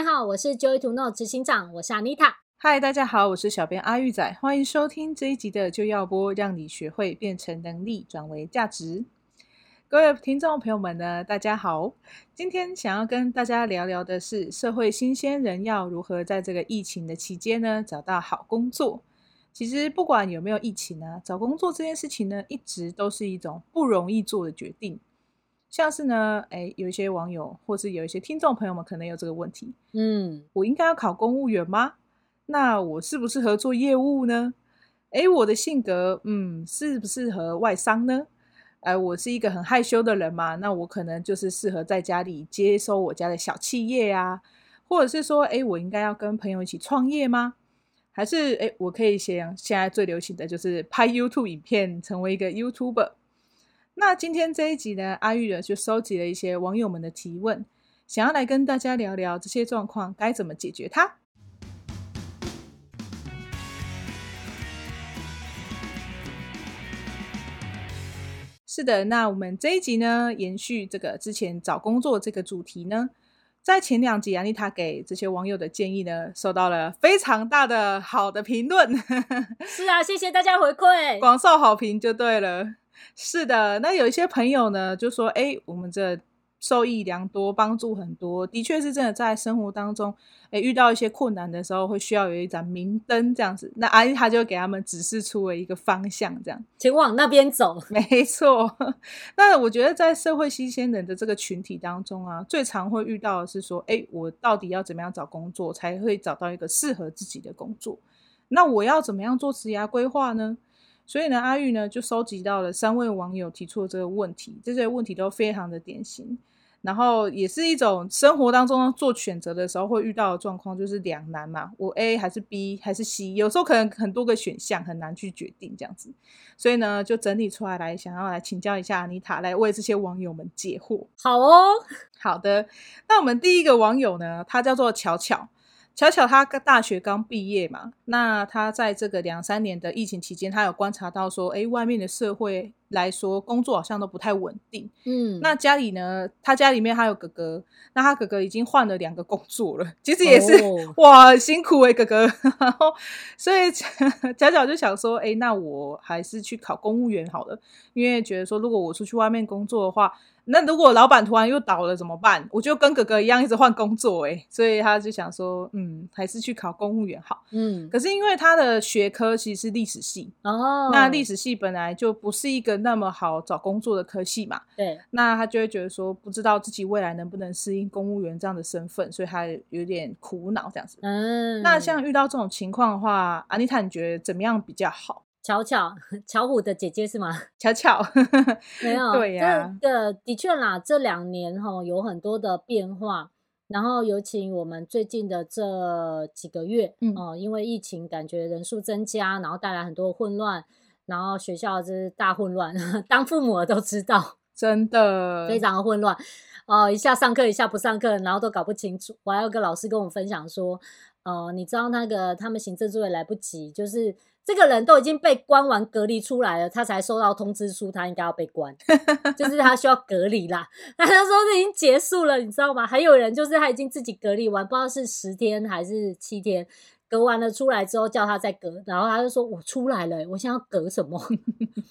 大家好，我是 Joy to Know 执行长，我是 Anita。嗨，大家好，我是小编阿玉仔，欢迎收听这一集的就要播，让你学会变成能力转为价值。各位听众朋友们呢，大家好，今天想要跟大家聊聊的是社会新鲜人要如何在这个疫情的期间呢，找到好工作。其实不管有没有疫情呢，找工作这件事情呢，一直都是一种不容易做的决定。像是呢，哎，有一些网友或是有一些听众朋友们可能有这个问题，嗯，我应该要考公务员吗？那我适不适合做业务呢？哎，我的性格，嗯，适不适合外商呢？呃，我是一个很害羞的人嘛，那我可能就是适合在家里接收我家的小企业啊，或者是说，哎，我应该要跟朋友一起创业吗？还是，哎，我可以先现在最流行的就是拍 YouTube 影片，成为一个 YouTuber？那今天这一集呢，阿玉呢就收集了一些网友们的提问，想要来跟大家聊聊这些状况该怎么解决它。是的，那我们这一集呢，延续这个之前找工作这个主题呢，在前两集安妮塔给这些网友的建议呢，受到了非常大的好的评论。是啊，谢谢大家回馈，广受好评就对了。是的，那有一些朋友呢，就说：“哎，我们这。”受益良多，帮助很多，的确是真的。在生活当中，哎，遇到一些困难的时候，会需要有一盏明灯这样子。那阿姨她就给他们指示出了一个方向，这样，请往那边走。没错。那我觉得在社会新鲜人的这个群体当中啊，最常会遇到的是说，哎，我到底要怎么样找工作才会找到一个适合自己的工作？那我要怎么样做职涯规划呢？所以呢，阿玉呢就收集到了三位网友提出的这个问题，这些问题都非常的典型。然后也是一种生活当中做选择的时候会遇到的状况，就是两难嘛，我 A 还是 B 还是 C，有时候可能很多个选项很难去决定这样子，所以呢就整理出来来想要来请教一下安妮塔，来为这些网友们解惑。好哦，好的，那我们第一个网友呢，他叫做巧巧。巧巧他大学刚毕业嘛，那她在这个两三年的疫情期间，她有观察到说，诶，外面的社会来说，工作好像都不太稳定。嗯，那家里呢，她家里面还有哥哥，那她哥哥已经换了两个工作了，其实也是、哦、哇辛苦诶哥哥。然后，所以巧巧就想说，诶，那我还是去考公务员好了，因为觉得说，如果我出去外面工作的话。那如果老板突然又倒了怎么办？我就跟哥哥一样一直换工作诶，所以他就想说，嗯，还是去考公务员好。嗯，可是因为他的学科其实是历史系哦，那历史系本来就不是一个那么好找工作的科系嘛。对，那他就会觉得说，不知道自己未来能不能适应公务员这样的身份，所以他有点苦恼这样子。嗯，那像遇到这种情况的话，安妮塔你觉得怎么样比较好？巧巧，巧虎的姐姐是吗？巧巧，没有，对呀、啊，这个的确啦，这两年哈有很多的变化，然后尤其我们最近的这几个月，嗯、哦，因为疫情，感觉人数增加，然后带来很多混乱，然后学校就是大混乱，当父母的都知道，真的非常的混乱，哦，一下上课，一下不上课，然后都搞不清楚。我还有个老师跟我们分享说，呃，你知道那个他们行政作业来不及，就是。这个人都已经被关完隔离出来了，他才收到通知书，他应该要被关，就是他需要隔离啦。那他说已经结束了，你知道吗？还有人就是他已经自己隔离完，不知道是十天还是七天，隔完了出来之后叫他再隔，然后他就说：“我出来了，我想要隔什么？”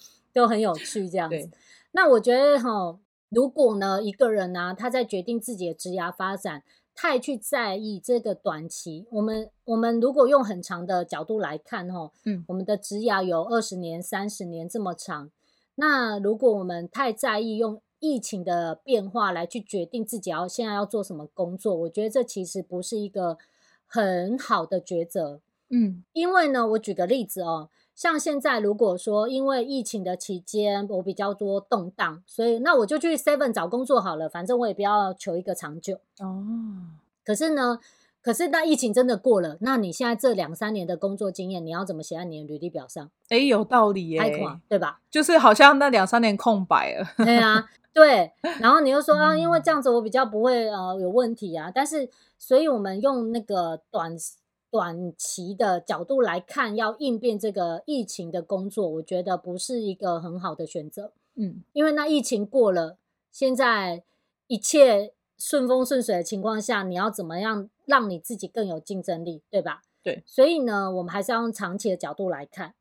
都很有趣这样子。那我觉得哈，如果呢一个人呢、啊，他在决定自己的职涯发展。太去在意这个短期，我们我们如果用很长的角度来看，哈，嗯，我们的职涯有二十年、三十年这么长，那如果我们太在意用疫情的变化来去决定自己要现在要做什么工作，我觉得这其实不是一个很好的抉择，嗯，因为呢，我举个例子哦。像现在，如果说因为疫情的期间我比较多动荡，所以那我就去 Seven 找工作好了，反正我也不要求一个长久。哦，可是呢，可是那疫情真的过了，那你现在这两三年的工作经验，你要怎么写在你的履历表上？哎，有道理耶，对吧？就是好像那两三年空白了。对啊，对。然后你又说啊，因为这样子我比较不会呃有问题啊，但是所以我们用那个短。短期的角度来看，要应变这个疫情的工作，我觉得不是一个很好的选择。嗯，因为那疫情过了，现在一切顺风顺水的情况下，你要怎么样让你自己更有竞争力，对吧？对。所以呢，我们还是要用长期的角度来看。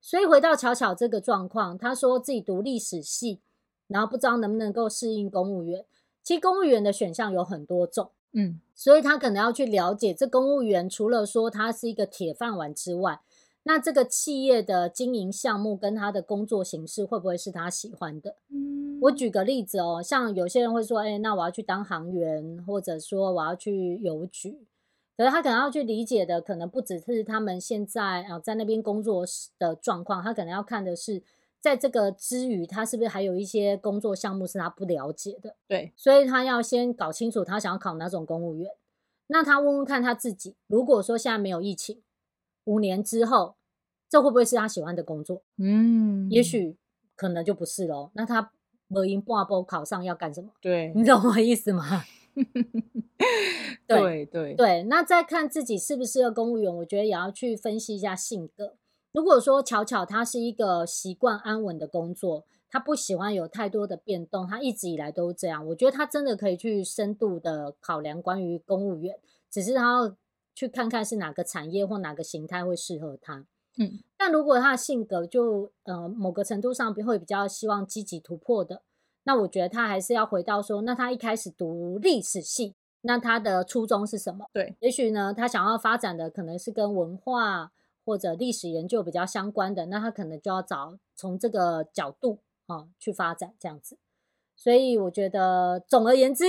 所以回到巧巧这个状况，他说自己读历史系，然后不知道能不能够适应公务员。其实公务员的选项有很多种，嗯，所以他可能要去了解这公务员除了说他是一个铁饭碗之外，那这个企业的经营项目跟他的工作形式会不会是他喜欢的？嗯，我举个例子哦，像有些人会说，哎，那我要去当行员，或者说我要去邮局。可是他可能要去理解的，可能不只是他们现在啊在那边工作的状况，他可能要看的是，在这个之余，他是不是还有一些工作项目是他不了解的？对，所以他要先搞清楚他想要考哪种公务员。那他问问看他自己，如果说现在没有疫情，五年之后，这会不会是他喜欢的工作？嗯，也许可能就不是喽。那他没赢半波考上要干什么？对，你懂我意思吗？对对对，对，那再看自己是不适合公务员，我觉得也要去分析一下性格。如果说巧巧他是一个习惯安稳的工作，他不喜欢有太多的变动，他一直以来都这样，我觉得他真的可以去深度的考量关于公务员，只是他要去看看是哪个产业或哪个形态会适合他。嗯，但如果他的性格就呃某个程度上会比较希望积极突破的。那我觉得他还是要回到说，那他一开始读历史系，那他的初衷是什么？对，也许呢，他想要发展的可能是跟文化或者历史研究比较相关的，那他可能就要找从这个角度啊、去发展这样子。所以我觉得，总而言之，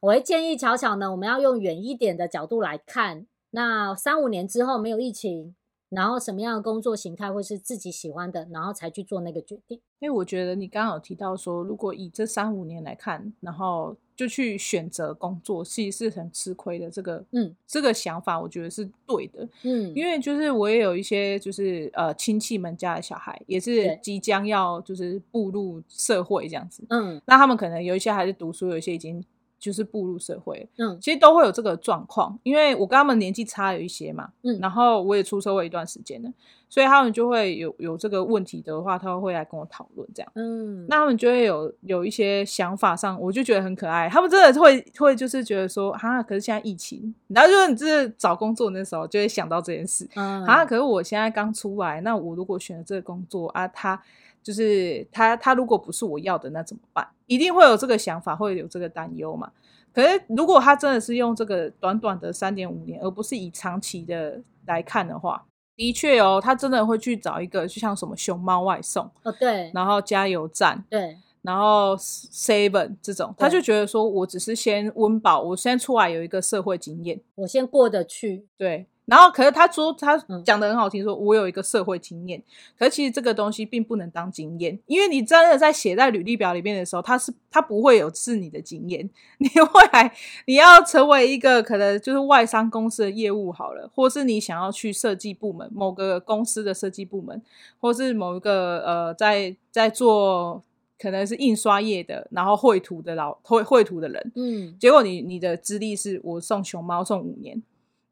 我会建议巧巧呢，我们要用远一点的角度来看，那三五年之后没有疫情。然后什么样的工作形态会是自己喜欢的，然后才去做那个决定。因为我觉得你刚刚有提到说，如果以这三五年来看，然后就去选择工作，其实是很吃亏的。这个，嗯，这个想法我觉得是对的，嗯，因为就是我也有一些就是呃亲戚们家的小孩，也是即将要就是步入社会这样子，嗯，那他们可能有一些还是读书，有一些已经。就是步入社会，嗯，其实都会有这个状况，因为我跟他们年纪差有一些嘛，嗯，然后我也出社会一段时间了，所以他们就会有有这个问题的话，他会来跟我讨论这样，嗯，那他们就会有有一些想法上，我就觉得很可爱，他们真的会会就是觉得说，哈，可是现在疫情，然后就是你这找工作那时候就会想到这件事，嗯，哈，可是我现在刚出来，那我如果选了这个工作啊，他。就是他，他如果不是我要的，那怎么办？一定会有这个想法，会有这个担忧嘛。可是如果他真的是用这个短短的三点五年，而不是以长期的来看的话，的确哦，他真的会去找一个，就像什么熊猫外送哦，对，然后加油站，对，然后 seven 这种，他就觉得说我只是先温饱，我先出来有一个社会经验，我先过得去，对。然后，可是他说他讲的很好听，说我有一个社会经验。嗯、可是其实这个东西并不能当经验，因为你真的在写在履历表里面的时候，他是他不会有是你的经验。你未来你要成为一个可能就是外商公司的业务好了，或是你想要去设计部门某个公司的设计部门，或是某一个呃在在做可能是印刷业的，然后绘图的老绘绘图的人，嗯，结果你你的资历是我送熊猫送五年，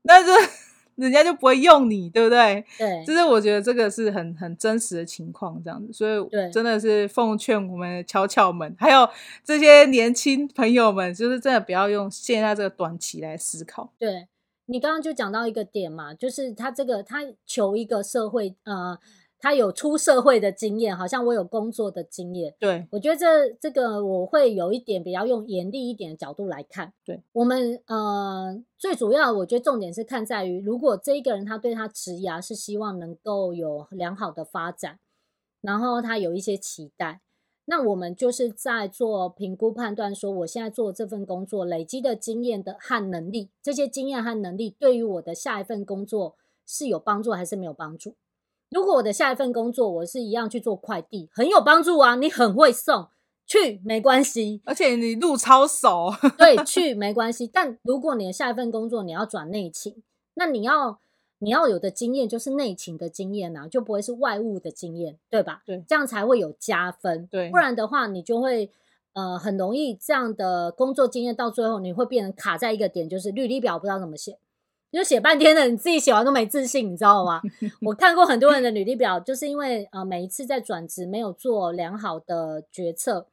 那这。人家就不会用你，对不对？对，就是我觉得这个是很很真实的情况，这样子，所以真的是奉劝我们巧巧们，还有这些年轻朋友们，就是真的不要用现在这个短期来思考。对，你刚刚就讲到一个点嘛，就是他这个他求一个社会呃。他有出社会的经验，好像我有工作的经验。对，我觉得这这个我会有一点比较用严厉一点的角度来看。对，我们呃最主要，我觉得重点是看在于，如果这一个人他对他职涯是希望能够有良好的发展，然后他有一些期待，那我们就是在做评估判断，说我现在做这份工作累积的经验的和能力，这些经验和能力对于我的下一份工作是有帮助还是没有帮助？如果我的下一份工作，我是一样去做快递，很有帮助啊！你很会送，去没关系，而且你路超熟，对，去没关系。但如果你的下一份工作你要转内勤，那你要你要有的经验就是内勤的经验啊，就不会是外务的经验，对吧？对，这样才会有加分。对，不然的话，你就会呃很容易这样的工作经验到最后，你会变成卡在一个点，就是履历表不知道怎么写。就写半天了，你自己写完都没自信，你知道吗？我看过很多人的履历表，就是因为呃每一次在转职没有做良好的决策，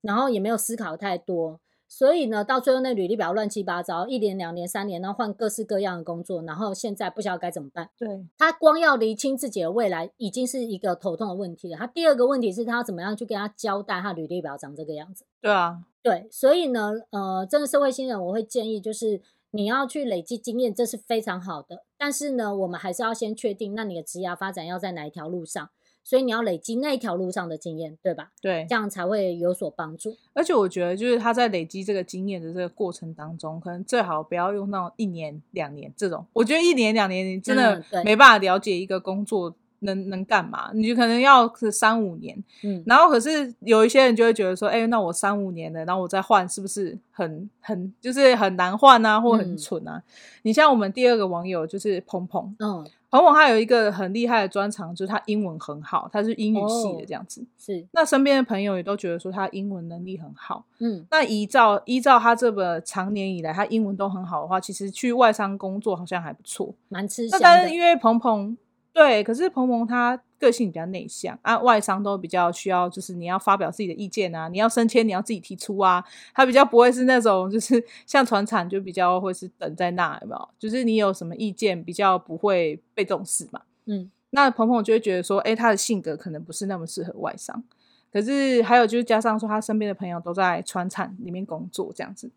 然后也没有思考太多，所以呢，到最后那履历表乱七八糟，一年、两年、三年，然后换各式各样的工作，然后现在不晓得该怎么办。对，他光要厘清自己的未来，已经是一个头痛的问题了。他第二个问题是他要怎么样去跟他交代，他履历表长这个样子。对啊，对，所以呢，呃，这个社会新人，我会建议就是你要去累积经验，这是非常好的。但是呢，我们还是要先确定，那你的职业发展要在哪一条路上。所以你要累积那一条路上的经验，对吧？对，这样才会有所帮助。而且我觉得，就是他在累积这个经验的这个过程当中，可能最好不要用到一年、两年这种。我觉得一年、两年你真的没办法了解一个工作能能干嘛，你就可能要是三五年。嗯，然后可是有一些人就会觉得说，哎、欸，那我三五年了，然后我再换，是不是很很就是很难换啊，或很蠢啊？嗯、你像我们第二个网友就是鹏鹏，嗯。鹏鹏他有一个很厉害的专长，就是他英文很好，他是英语系的这样子。哦、是，那身边的朋友也都觉得说他英文能力很好。嗯，那依照依照他这个长年以来他英文都很好的话，其实去外商工作好像还不错，蛮吃香的。但是因为鹏鹏。对，可是鹏鹏他个性比较内向啊，外商都比较需要，就是你要发表自己的意见啊，你要升迁你要自己提出啊，他比较不会是那种就是 像传产就比较会是等在那，有没有？就是你有什么意见比较不会被重视嘛。嗯，那鹏鹏就会觉得说，哎，他的性格可能不是那么适合外商，可是还有就是加上说他身边的朋友都在传产里面工作这样子。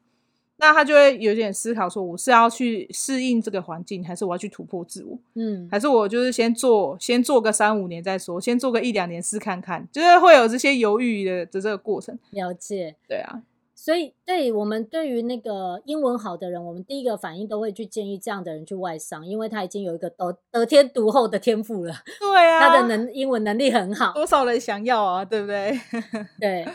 那他就会有点思考，说我是要去适应这个环境，还是我要去突破自我？嗯，还是我就是先做，先做个三五年再说，先做个一两年试看看，就是会有这些犹豫的的这个过程。了解，对啊，所以对我们对于那个英文好的人，我们第一个反应都会去建议这样的人去外商，因为他已经有一个得得天独厚的天赋了。对啊，他的能英文能力很好，多少人想要啊，对不对？对。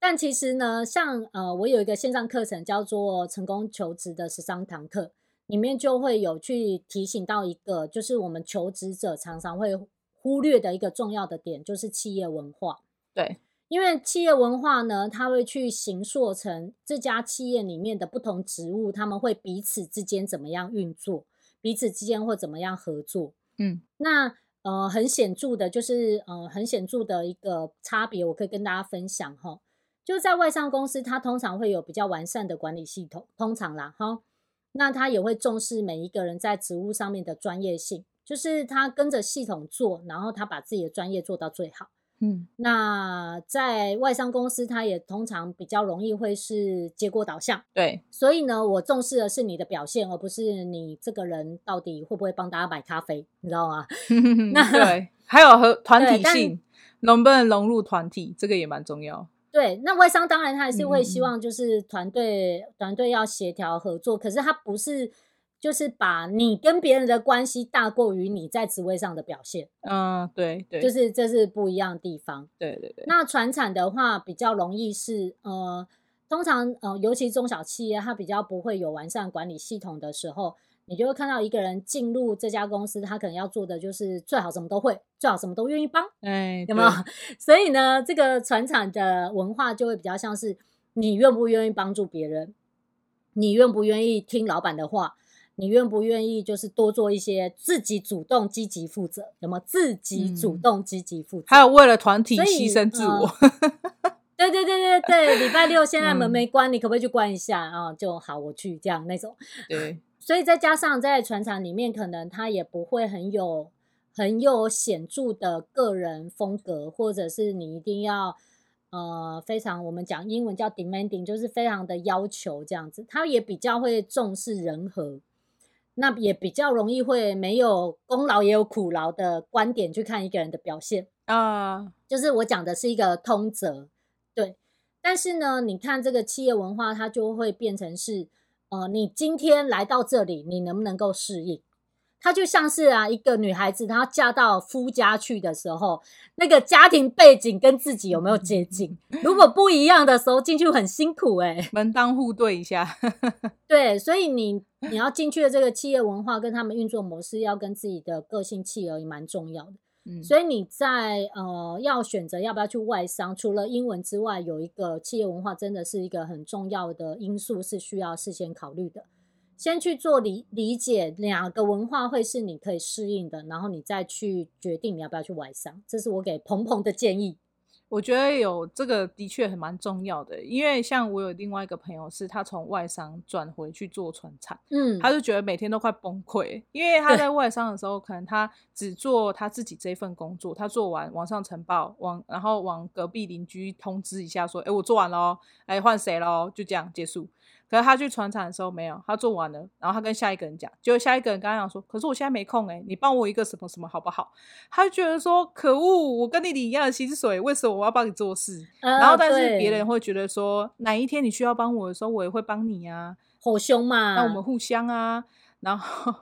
但其实呢，像呃，我有一个线上课程叫做《成功求职的十三堂课》，里面就会有去提醒到一个，就是我们求职者常常会忽略的一个重要的点，就是企业文化。对，因为企业文化呢，它会去形塑成这家企业里面的不同职务，他们会彼此之间怎么样运作，彼此之间会怎么样合作。嗯，那呃，很显著的，就是呃，很显著的一个差别，我可以跟大家分享哈。就在外商公司，它通常会有比较完善的管理系统，通常啦，哈，那他也会重视每一个人在职务上面的专业性，就是他跟着系统做，然后他把自己的专业做到最好。嗯，那在外商公司，他也通常比较容易会是结果导向。对，所以呢，我重视的是你的表现，而不是你这个人到底会不会帮大家买咖啡，你知道吗？那对，还有和团体性，能不能融入团体，这个也蛮重要。对，那外商当然他还是会希望就是团队团队要协调合作，可是他不是就是把你跟别人的关系大过于你在职位上的表现。嗯，对对，就是这是不一样的地方。对对对。那传产的话比较容易是呃，通常呃，尤其中小企业，它比较不会有完善管理系统的时候。你就会看到一个人进入这家公司，他可能要做的就是最好什么都会，最好什么都愿意帮，哎，有没有？所以呢，这个船厂的文化就会比较像是你愿不愿意帮助别人，你愿不愿意听老板的话，你愿不愿意就是多做一些自己主动积极负责，有没有？自己主动积极负责，还有为了团体牺牲自我。对对对对对，礼拜六现在门没关，嗯、你可不可以去关一下啊？就好，我去这样那种。对。所以再加上在船厂里面，可能他也不会很有很有显著的个人风格，或者是你一定要呃非常我们讲英文叫 demanding，就是非常的要求这样子。他也比较会重视人和，那也比较容易会没有功劳也有苦劳的观点去看一个人的表现啊。Uh. 就是我讲的是一个通则，对。但是呢，你看这个企业文化，它就会变成是。呃，你今天来到这里，你能不能够适应？它就像是啊，一个女孩子，她嫁到夫家去的时候，那个家庭背景跟自己有没有接近？如果不一样的时候，进去很辛苦哎、欸，门当户对一下。对，所以你你要进去的这个企业文化跟他们运作模式，要跟自己的个性契合也蛮重要的。所以你在呃要选择要不要去外商，除了英文之外，有一个企业文化真的是一个很重要的因素，是需要事先考虑的。先去做理理解两个文化会是你可以适应的，然后你再去决定你要不要去外商。这是我给鹏鹏的建议。我觉得有这个的确很蛮重要的，因为像我有另外一个朋友，是他从外商转回去做传产，嗯，他就觉得每天都快崩溃，因为他在外商的时候，可能他只做他自己这份工作，他做完往上呈报，往然后往隔壁邻居通知一下说，哎，我做完了，哎，换谁喽，就这样结束。可是他去船厂的时候没有，他做完了，然后他跟下一个人讲，结果下一个人刚刚讲说，可是我现在没空哎，你帮我一个什么什么好不好？他就觉得说可恶，我跟你领一样的薪水，为什么我要帮你做事？呃、然后但是别人会觉得说，哪一天你需要帮我的时候，我也会帮你啊，好凶嘛，那我们互相啊，然后。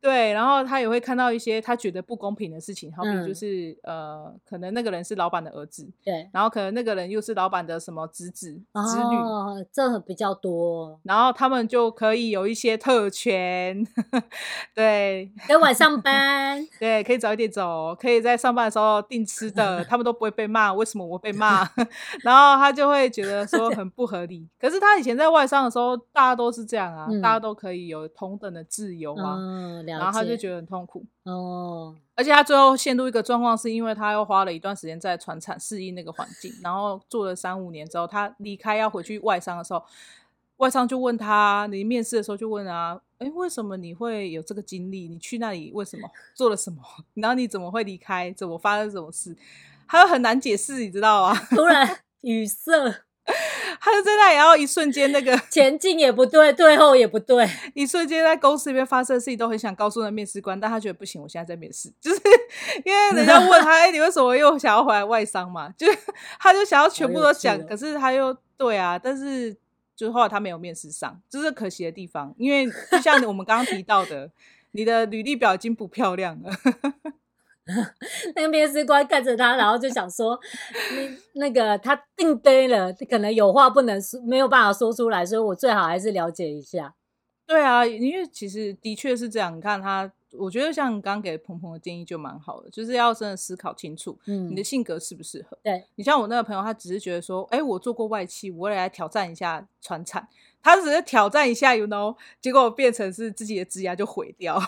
对，然后他也会看到一些他觉得不公平的事情，好比就是、嗯、呃，可能那个人是老板的儿子，对，然后可能那个人又是老板的什么侄子、侄女，哦，这比较多，然后他们就可以有一些特权，对，可以晚上班，对，可以早一点走，可以在上班的时候订吃的，他们都不会被骂，为什么我被骂？然后他就会觉得说很不合理。可是他以前在外商的时候，大家都是这样啊，嗯、大家都可以有同等的自由啊。嗯然后他就觉得很痛苦哦，而且他最后陷入一个状况，是因为他又花了一段时间在船厂适应那个环境，然后做了三五年之后，他离开要回去外商的时候，外商就问他，你面试的时候就问啊，诶，为什么你会有这个经历？你去那里为什么做了什么？然后你怎么会离开？怎么发生什么事？他又很难解释，你知道吗？突然语塞。他就在那里，然后一瞬间，那个前进也不对，退后也不对，一瞬间在公司里面发生的事情都很想告诉那面试官，但他觉得不行，我现在在面试，就是因为人家问他，哎、欸，你为什么又想要回来外商嘛？就他就想要全部都讲，可是他又对啊，但是就是后来他没有面试上，这是可惜的地方，因为就像我们刚刚提到的，你的履历表已经不漂亮了。那个面试官看着他，然后就想说：“你那个他定杯了，可能有话不能说，没有办法说出来，所以我最好还是了解一下。”对啊，因为其实的确是这样。你看他，我觉得像你刚刚给鹏鹏的建议就蛮好的，就是要真的思考清楚，嗯，你的性格适不适合。对，你像我那个朋友，他只是觉得说：“哎，我做过外企，我也来挑战一下传产。”他只是挑战一下，you know，结果变成是自己的职涯就毁掉。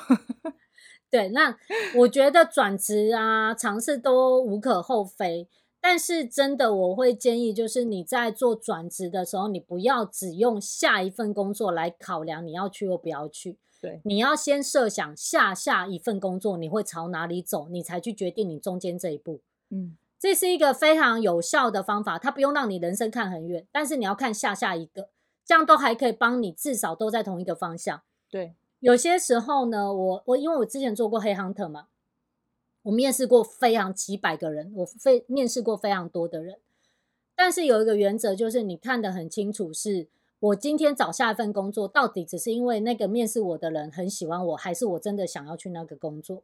对，那我觉得转职啊，尝试都无可厚非。但是真的，我会建议，就是你在做转职的时候，你不要只用下一份工作来考量你要去或不要去。对，你要先设想下下一份工作你会朝哪里走，你才去决定你中间这一步。嗯，这是一个非常有效的方法，它不用让你人生看很远，但是你要看下下一个，这样都还可以帮你至少都在同一个方向。对。有些时候呢，我我因为我之前做过黑 hunter 嘛，我面试过非常几百个人，我非面试过非常多的人，但是有一个原则就是你看得很清楚是，我今天找下一份工作，到底只是因为那个面试我的人很喜欢我，还是我真的想要去那个工作？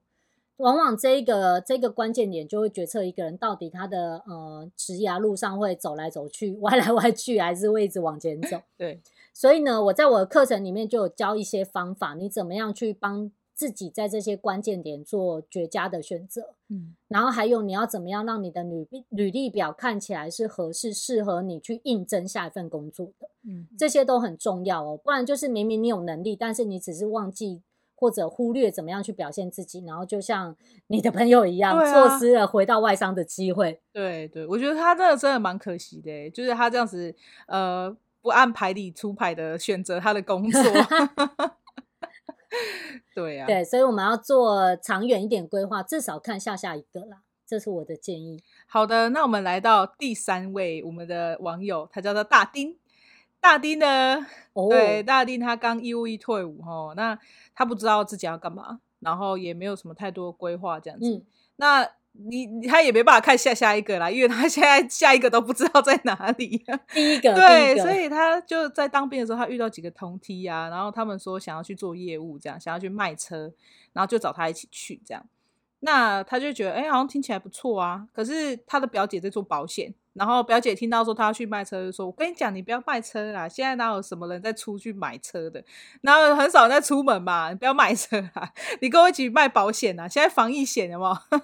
往往这一个这个关键点就会决策一个人到底他的呃职涯路上会走来走去，歪来歪去，还是会一直往前走？对。所以呢，我在我的课程里面就有教一些方法，你怎么样去帮自己在这些关键点做绝佳的选择。嗯，然后还有你要怎么样让你的履履历表看起来是合适、适合你去应征下一份工作的。嗯，这些都很重要哦，不然就是明明你有能力，但是你只是忘记或者忽略怎么样去表现自己，然后就像你的朋友一样，错失了回到外商的机会。对对，我觉得他真的真的蛮可惜的，就是他这样子，呃。不按牌理出牌的选择他的工作，对呀、啊，对，所以我们要做长远一点规划，至少看下下一个啦，这是我的建议。好的，那我们来到第三位我们的网友，他叫做大丁。大丁呢，哦、对，大丁他刚义务役退伍哦，那他不知道自己要干嘛，然后也没有什么太多规划这样子，嗯、那。你他也没办法看下下一个啦，因为他现在下一个都不知道在哪里。第一个，对，所以他就在当兵的时候，他遇到几个同梯啊，然后他们说想要去做业务，这样想要去卖车，然后就找他一起去这样。那他就觉得，哎、欸，好像听起来不错啊。可是他的表姐在做保险。然后表姐听到说他要去卖车，就说：“我跟你讲，你不要卖车啦！现在哪有什么人在出去买车的？然后很少人在出门嘛，你不要卖车啦！你跟我一起卖保险啊！现在防疫险有没有？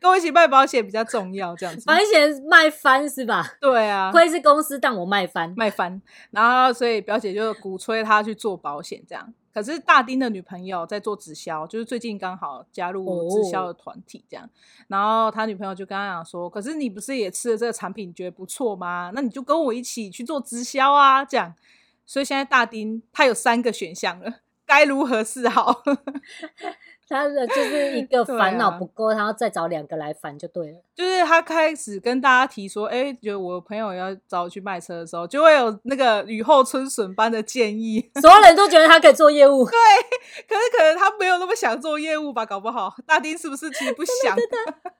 跟我一起卖保险比较重要，这样子。保险卖翻是吧？对啊，亏是公司，但我卖翻，卖翻。然后所以表姐就鼓吹他去做保险，这样。可是大丁的女朋友在做直销，就是最近刚好加入直销的团体这样。哦、然后他女朋友就跟他讲说：“可是你不是也吃了这个产品，觉得不错吗？那你就跟我一起去做直销啊！”这样，所以现在大丁他有三个选项了，该如何是好？他的就是一个 烦恼不够，啊、他要再找两个来烦就对了。就是他开始跟大家提说，哎、欸，觉得我朋友要找我去卖车的时候，就会有那个雨后春笋般的建议。所有人都觉得他可以做业务，对。可是可能他没有那么想做业务吧？搞不好大丁是不是其实不想？真的真的，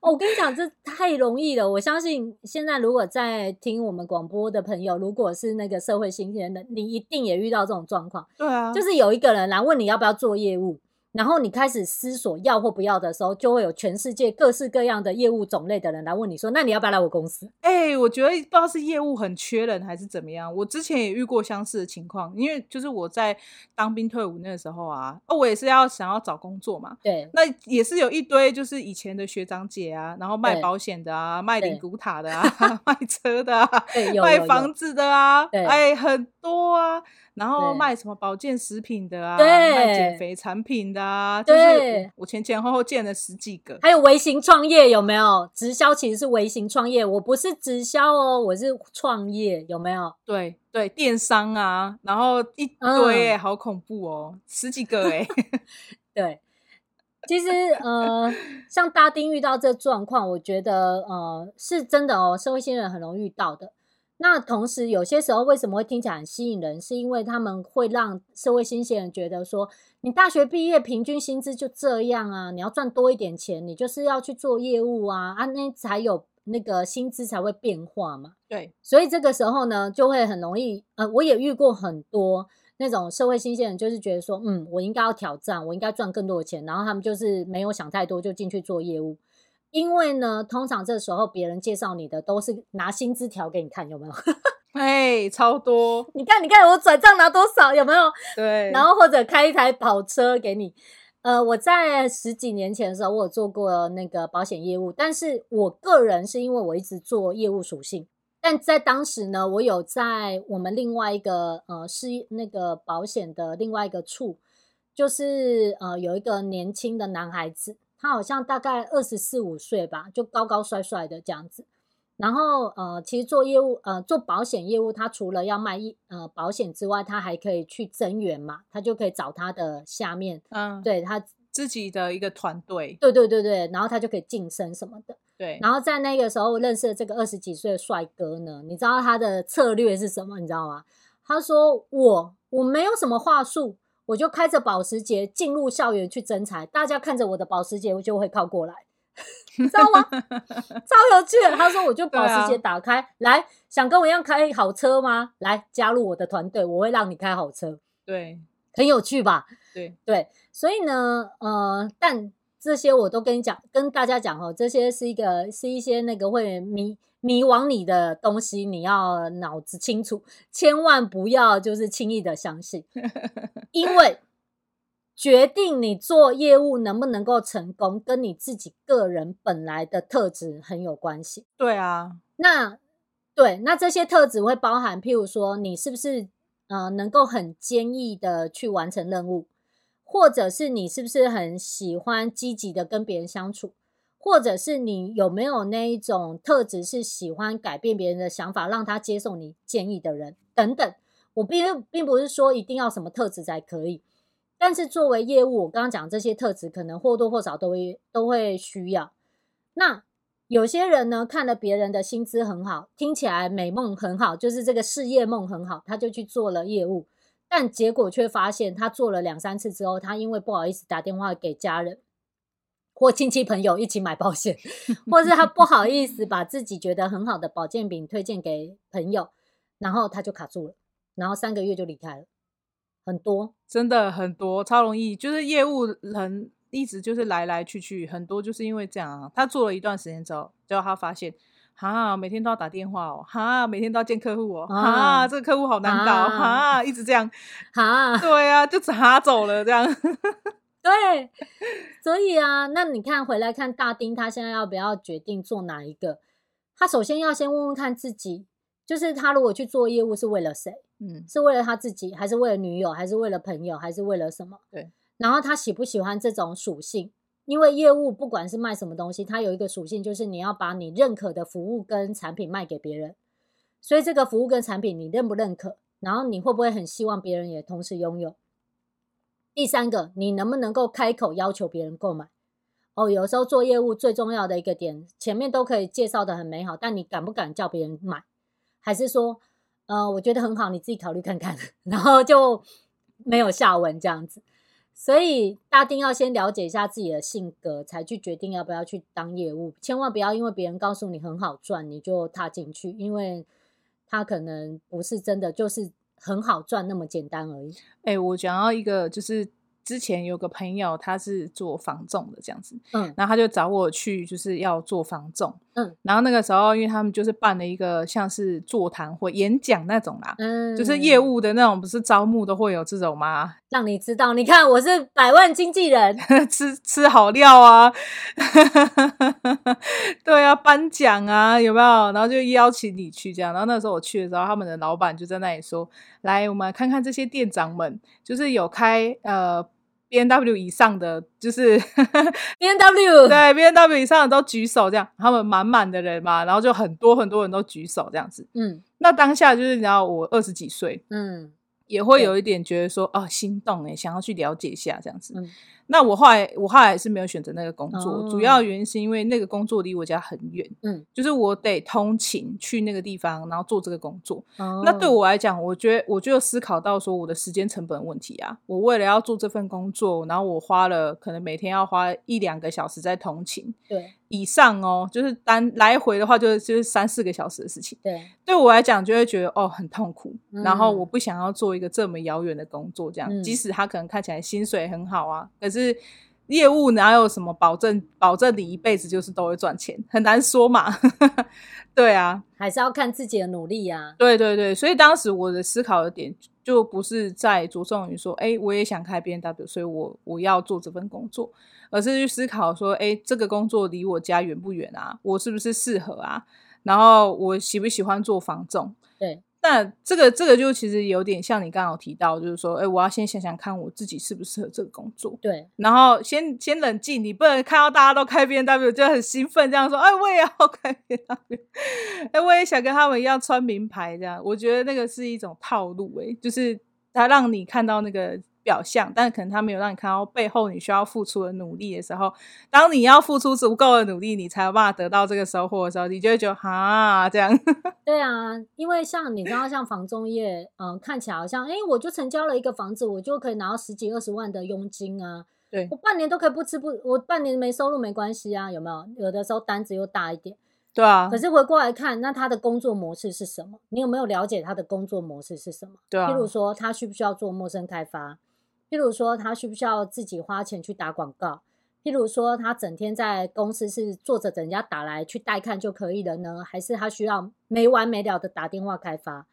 哦，我跟你讲，这太容易了。我相信现在如果在听我们广播的朋友，如果是那个社会新鲜的，你一定也遇到这种状况。对啊，就是有一个人来问你要不要做业务。然后你开始思索要或不要的时候，就会有全世界各式各样的业务种类的人来问你说：“那你要不要来我公司？”哎、欸，我觉得不知道是业务很缺人还是怎么样。我之前也遇过相似的情况，因为就是我在当兵退伍那个时候啊，哦，我也是要想要找工作嘛。对，那也是有一堆就是以前的学长姐啊，然后卖保险的啊，卖灵骨塔的啊，卖车的啊，卖房子的啊，哎、欸，很多啊。然后卖什么保健食品的啊，卖减肥产品的啊，就是我前前后后见了十几个。还有微型创业有没有？直销其实是微型创业，我不是直销哦，我是创业，有没有？对对，电商啊，然后一堆、欸嗯，好恐怖哦，十几个哎、欸。对，其实呃，像大丁遇到这状况，我觉得呃是真的哦，社会新人很容易遇到的。那同时，有些时候为什么会听起来很吸引人？是因为他们会让社会新鲜人觉得说，你大学毕业平均薪资就这样啊，你要赚多一点钱，你就是要去做业务啊，啊，那才有那个薪资才会变化嘛。对，所以这个时候呢，就会很容易，呃，我也遇过很多那种社会新鲜人，就是觉得说，嗯，我应该要挑战，我应该赚更多的钱，然后他们就是没有想太多就进去做业务。因为呢，通常这时候别人介绍你的都是拿薪资条给你看，有没有？哎，超多！你看，你看我转账拿多少，有没有？对。然后或者开一台跑车给你。呃，我在十几年前的时候，我有做过那个保险业务，但是我个人是因为我一直做业务属性，但在当时呢，我有在我们另外一个呃是那个保险的另外一个处，就是呃有一个年轻的男孩子。他好像大概二十四五岁吧，就高高帅帅的这样子。然后呃，其实做业务呃做保险业务，他除了要卖一呃保险之外，他还可以去增援嘛，他就可以找他的下面，嗯，对他自己的一个团队，对对对对，然后他就可以晋升什么的。对，然后在那个时候认识了这个二十几岁的帅哥呢，你知道他的策略是什么？你知道吗？他说我我没有什么话术。我就开着保时捷进入校园去征才，大家看着我的保时捷，我就会靠过来，你知道吗？超有趣的。他说：“我就保时捷打开，啊、来，想跟我一样开好车吗？来加入我的团队，我会让你开好车。”对，很有趣吧？对对，所以呢，呃，但这些我都跟你讲，跟大家讲哦，这些是一个是一些那个会迷。迷惘你的东西，你要脑子清楚，千万不要就是轻易的相信，因为决定你做业务能不能够成功，跟你自己个人本来的特质很有关系。对啊，那对，那这些特质会包含，譬如说，你是不是呃能够很坚毅的去完成任务，或者是你是不是很喜欢积极的跟别人相处。或者是你有没有那一种特质，是喜欢改变别人的想法，让他接受你建议的人等等。我并并不是说一定要什么特质才可以，但是作为业务，我刚刚讲这些特质，可能或多或少都会都会需要。那有些人呢，看了别人的薪资很好，听起来美梦很好，就是这个事业梦很好，他就去做了业务，但结果却发现，他做了两三次之后，他因为不好意思打电话给家人。或亲戚朋友一起买保险，或是他不好意思把自己觉得很好的保健品推荐给朋友，然后他就卡住了，然后三个月就离开了。很多，真的很多，超容易，就是业务人一直就是来来去去，很多就是因为这样啊。他做了一段时间之后，最后他发现，哈，每天都要打电话哦，哈，每天都要见客户哦，哈，这个客户好难搞，哈，一直这样，哈，对啊，就砸走了这样。对，所以啊，那你看回来看大丁，他现在要不要决定做哪一个？他首先要先问问看自己，就是他如果去做业务是为了谁？嗯，是为了他自己，还是为了女友，还是为了朋友，还是为了什么？对。然后他喜不喜欢这种属性？因为业务不管是卖什么东西，它有一个属性，就是你要把你认可的服务跟产品卖给别人。所以这个服务跟产品你认不认可？然后你会不会很希望别人也同时拥有？第三个，你能不能够开口要求别人购买？哦，有时候做业务最重要的一个点，前面都可以介绍的很美好，但你敢不敢叫别人买？还是说，呃，我觉得很好，你自己考虑看看，然后就没有下文这样子。所以大丁要先了解一下自己的性格，才去决定要不要去当业务。千万不要因为别人告诉你很好赚，你就踏进去，因为他可能不是真的就是很好赚那么简单而已。哎、欸，我讲到一个就是。之前有个朋友，他是做房仲的这样子，嗯，然后他就找我去，就是要做房仲，嗯，然后那个时候，因为他们就是办了一个像是座谈会演讲那种啦，嗯，就是业务的那种，不是招募都会有这种吗？让你知道，你看我是百万经纪人，吃吃好料啊，对啊，颁奖啊，有没有？然后就邀请你去这样，然后那时候我去的时候，他们的老板就在那里说：“来，我们看看这些店长们，就是有开呃。” B N W 以上的就是 B N W，对 B N W 以上的都举手，这样他们满满的人嘛，然后就很多很多人都举手这样子。嗯，那当下就是你知道我二十几岁，嗯，也会有一点觉得说哦心动哎，想要去了解一下这样子。嗯。那我后来，我后来是没有选择那个工作，哦、主要原因是因为那个工作离我家很远，嗯，就是我得通勤去那个地方，然后做这个工作。哦、那对我来讲，我觉得我就思考到说我的时间成本问题啊，我为了要做这份工作，然后我花了可能每天要花一两个小时在通勤，对，以上哦，就是单来回的话，就是就是三四个小时的事情。对，对我来讲就会觉得哦很痛苦，嗯、然后我不想要做一个这么遥远的工作，这样，嗯、即使他可能看起来薪水很好啊，可是。业务哪有什么保证？保证你一辈子就是都会赚钱，很难说嘛。对啊，还是要看自己的努力呀、啊。对对对，所以当时我的思考的点就不是在着重于说，哎，我也想开 B N W，所以我我要做这份工作，而是去思考说，哎，这个工作离我家远不远啊？我是不是适合啊？然后我喜不喜欢做房仲？对。那这个这个就其实有点像你刚刚提到，就是说，哎，我要先想想看我自己适不适合这个工作。对，然后先先冷静，你不能看到大家都开 B N W 就很兴奋，这样说，哎，我也要开 B N W，哎，我也想跟他们一样穿名牌，这样。我觉得那个是一种套路，哎，就是他让你看到那个。表象，但可能他没有让你看到背后你需要付出的努力的时候，当你要付出足够的努力，你才有办法得到这个收获的时候，你就会觉得哈这样。对啊，因为像你知道，像房中业，嗯、呃，看起来好像，哎，我就成交了一个房子，我就可以拿到十几二十万的佣金啊。对，我半年都可以不吃不，我半年没收入没关系啊，有没有？有的时候单子又大一点。对啊，可是回过来看，那他的工作模式是什么？你有没有了解他的工作模式是什么？对啊，譬如说，他需不需要做陌生开发？譬如说，他需不需要自己花钱去打广告？譬如说，他整天在公司是坐着等人家打来去带看就可以了呢？还是他需要没完没了的打电话开发？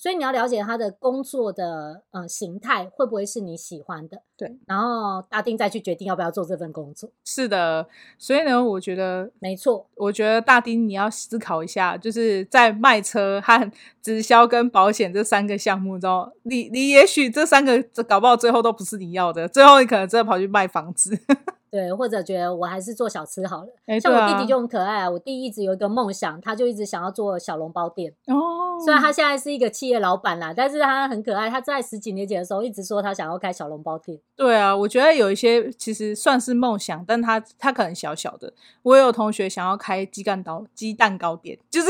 所以你要了解他的工作的呃形态会不会是你喜欢的？对，然后大丁再去决定要不要做这份工作。是的，所以呢，我觉得没错。我觉得大丁你要思考一下，就是在卖车和直销跟保险这三个项目中，你你也许这三个这搞不好最后都不是你要的，最后你可能真的跑去卖房子。对，或者觉得我还是做小吃好了。欸、像我弟弟就很可爱啊，我弟一直有一个梦想，他就一直想要做小笼包店。哦，虽然他现在是一个企业老板啦，但是他很可爱。他在十几年前的时候一直说他想要开小笼包店。对啊，我觉得有一些其实算是梦想，但他他可能小小的。我也有同学想要开鸡蛋糕鸡蛋糕店，就是。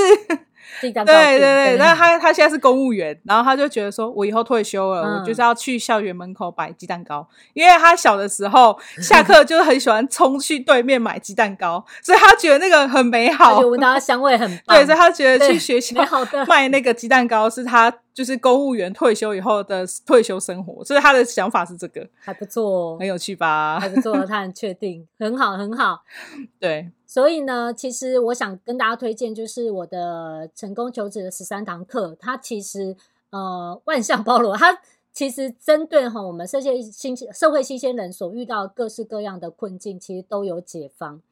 对对对，那他他现在是公务员，然后他就觉得说，我以后退休了，嗯、我就是要去校园门口摆鸡蛋糕，因为他小的时候下课就很喜欢冲去对面买鸡蛋糕，所以他觉得那个很美好，闻到香味很。棒，对，所以他觉得去学校的卖那个鸡蛋糕是他就是公务员退休以后的退休生活，所以他的想法是这个，还不错，很有趣吧？还不错，他很确定，很好，很好，对。所以呢，其实我想跟大家推荐，就是我的成功求职的十三堂课，它其实呃万象包罗，它其实针对哈我们这些新社会新鲜人所遇到各式各样的困境，其实都有解方，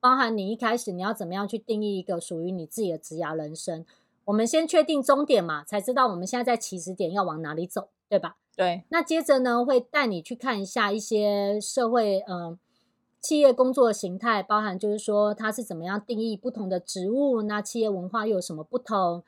包含你一开始你要怎么样去定义一个属于你自己的职涯人生，我们先确定终点嘛，才知道我们现在在起始点要往哪里走，对吧？对。那接着呢，会带你去看一下一些社会，嗯、呃，企业工作形态，包含就是说它是怎么样定义不同的职务，那企业文化又有什么不同？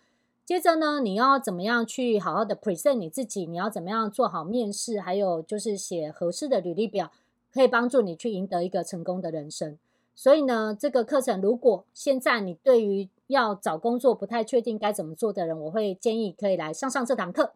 接着呢，你要怎么样去好好的 present 你自己？你要怎么样做好面试？还有就是写合适的履历表，可以帮助你去赢得一个成功的人生。所以呢，这个课程如果现在你对于要找工作不太确定该怎么做的人，我会建议可以来上上这堂课。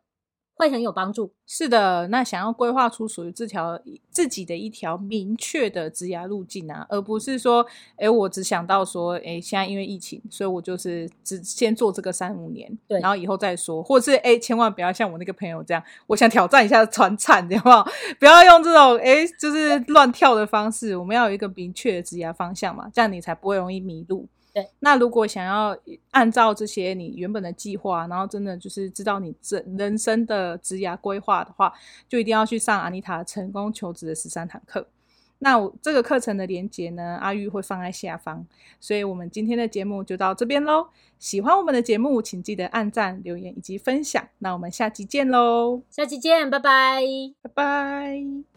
会很有帮助。是的，那想要规划出属于这条自己的一条明确的职涯路径啊，而不是说，哎，我只想到说，哎，现在因为疫情，所以我就是只先做这个三五年，对，然后以后再说，或者是哎，千万不要像我那个朋友这样，我想挑战一下传产，对吧？不要用这种哎，就是乱跳的方式，我们要有一个明确的职涯方向嘛，这样你才不会容易迷路。对，那如果想要按照这些你原本的计划，然后真的就是知道你这人生的职涯规划的话，就一定要去上安妮塔成功求职的十三堂课。那我这个课程的连结呢，阿玉会放在下方。所以我们今天的节目就到这边喽。喜欢我们的节目，请记得按赞、留言以及分享。那我们下期见喽！下期见，拜拜，拜拜。